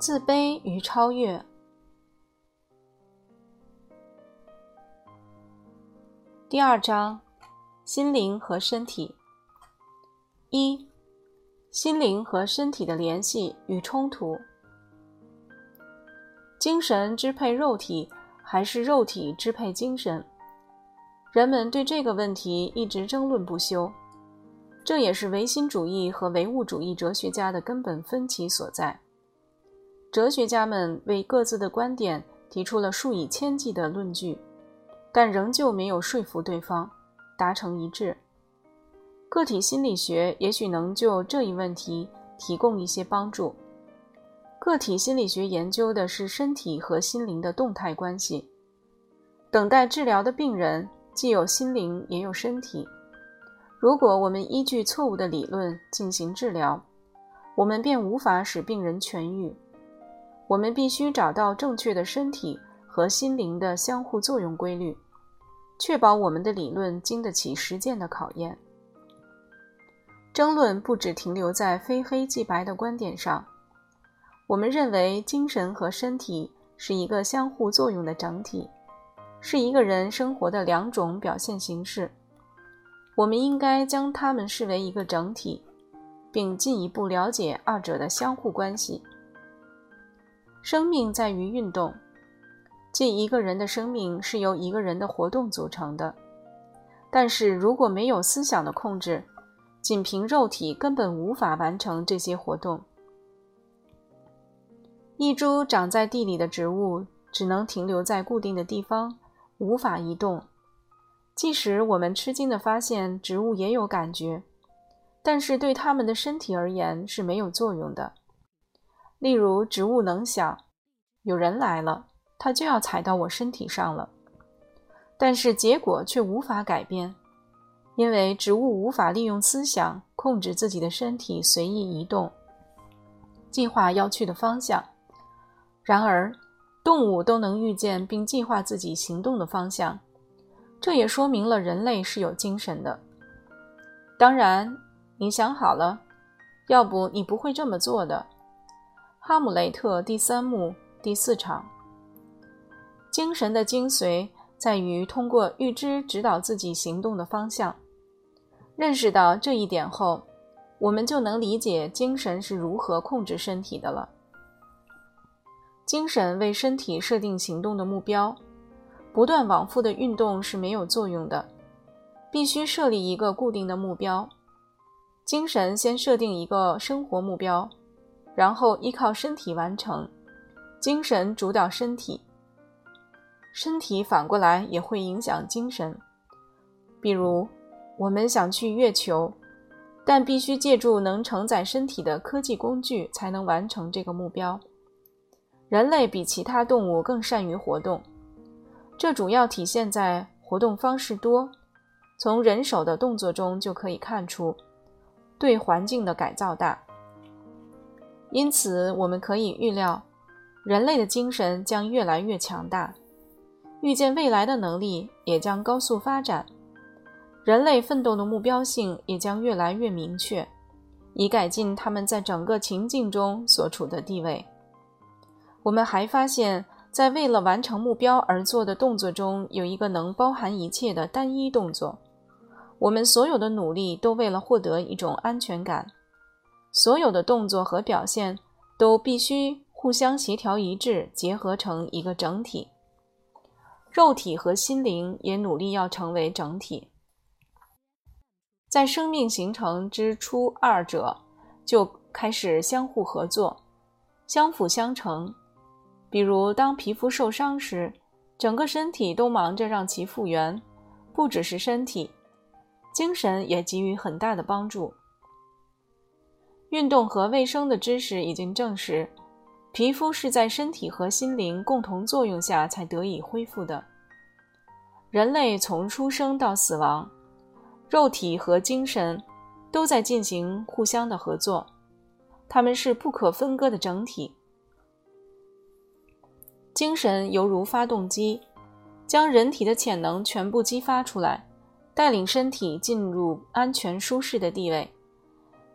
自卑与超越。第二章：心灵和身体。一、心灵和身体的联系与冲突。精神支配肉体，还是肉体支配精神？人们对这个问题一直争论不休，这也是唯心主义和唯物主义哲学家的根本分歧所在。哲学家们为各自的观点提出了数以千计的论据，但仍旧没有说服对方达成一致。个体心理学也许能就这一问题提供一些帮助。个体心理学研究的是身体和心灵的动态关系。等待治疗的病人。既有心灵，也有身体。如果我们依据错误的理论进行治疗，我们便无法使病人痊愈。我们必须找到正确的身体和心灵的相互作用规律，确保我们的理论经得起实践的考验。争论不只停留在非黑即白的观点上。我们认为精神和身体是一个相互作用的整体。是一个人生活的两种表现形式，我们应该将它们视为一个整体，并进一步了解二者的相互关系。生命在于运动，即一个人的生命是由一个人的活动组成的。但是如果没有思想的控制，仅凭肉体根本无法完成这些活动。一株长在地里的植物只能停留在固定的地方。无法移动，即使我们吃惊地发现植物也有感觉，但是对它们的身体而言是没有作用的。例如，植物能想有人来了，它就要踩到我身体上了，但是结果却无法改变，因为植物无法利用思想控制自己的身体随意移动，计划要去的方向。然而，动物都能预见并计划自己行动的方向，这也说明了人类是有精神的。当然，你想好了，要不你不会这么做的。哈姆雷特第三幕第四场。精神的精髓在于通过预知指导自己行动的方向。认识到这一点后，我们就能理解精神是如何控制身体的了。精神为身体设定行动的目标，不断往复的运动是没有作用的，必须设立一个固定的目标。精神先设定一个生活目标，然后依靠身体完成。精神主导身体，身体反过来也会影响精神。比如，我们想去月球，但必须借助能承载身体的科技工具才能完成这个目标。人类比其他动物更善于活动，这主要体现在活动方式多。从人手的动作中就可以看出，对环境的改造大。因此，我们可以预料，人类的精神将越来越强大，预见未来的能力也将高速发展。人类奋斗的目标性也将越来越明确，以改进他们在整个情境中所处的地位。我们还发现，在为了完成目标而做的动作中，有一个能包含一切的单一动作。我们所有的努力都为了获得一种安全感，所有的动作和表现都必须互相协调一致，结合成一个整体。肉体和心灵也努力要成为整体。在生命形成之初，二者就开始相互合作，相辅相成。比如，当皮肤受伤时，整个身体都忙着让其复原，不只是身体，精神也给予很大的帮助。运动和卫生的知识已经证实，皮肤是在身体和心灵共同作用下才得以恢复的。人类从出生到死亡，肉体和精神都在进行互相的合作，它们是不可分割的整体。精神犹如发动机，将人体的潜能全部激发出来，带领身体进入安全舒适的地位。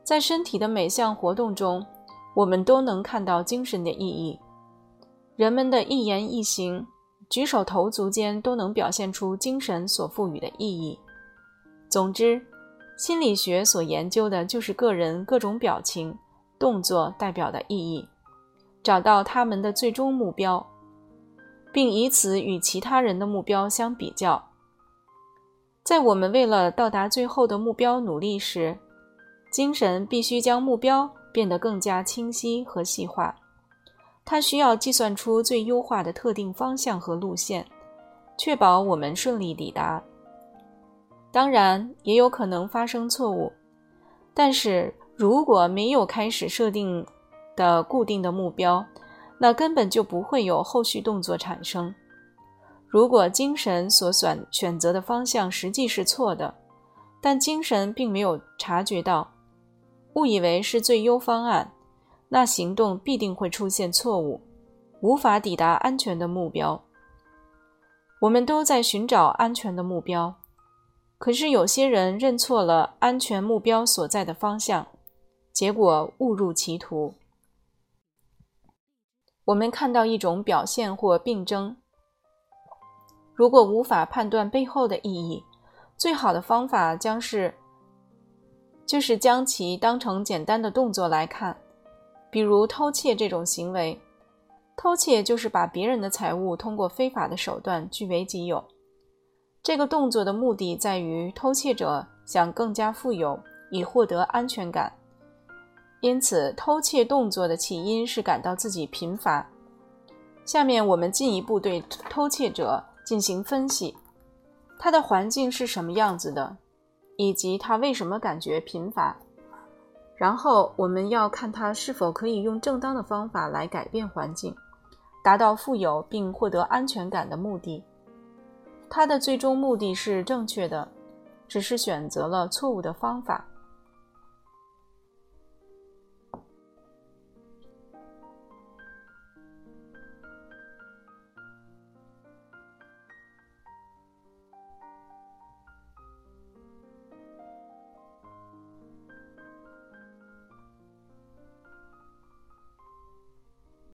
在身体的每项活动中，我们都能看到精神的意义。人们的一言一行、举手投足间都能表现出精神所赋予的意义。总之，心理学所研究的就是个人各种表情、动作代表的意义，找到他们的最终目标，并以此与其他人的目标相比较。在我们为了到达最后的目标努力时，精神必须将目标变得更加清晰和细化。它需要计算出最优化的特定方向和路线，确保我们顺利抵达。当然，也有可能发生错误。但是如果没有开始设定的固定的目标，那根本就不会有后续动作产生。如果精神所选选择的方向实际是错的，但精神并没有察觉到，误以为是最优方案。那行动必定会出现错误，无法抵达安全的目标。我们都在寻找安全的目标，可是有些人认错了安全目标所在的方向，结果误入歧途。我们看到一种表现或病症，如果无法判断背后的意义，最好的方法将是，就是将其当成简单的动作来看。比如偷窃这种行为，偷窃就是把别人的财物通过非法的手段据为己有。这个动作的目的在于偷窃者想更加富有，以获得安全感。因此，偷窃动作的起因是感到自己贫乏。下面我们进一步对偷窃者进行分析：他的环境是什么样子的，以及他为什么感觉贫乏。然后我们要看他是否可以用正当的方法来改变环境，达到富有并获得安全感的目的。他的最终目的是正确的，只是选择了错误的方法。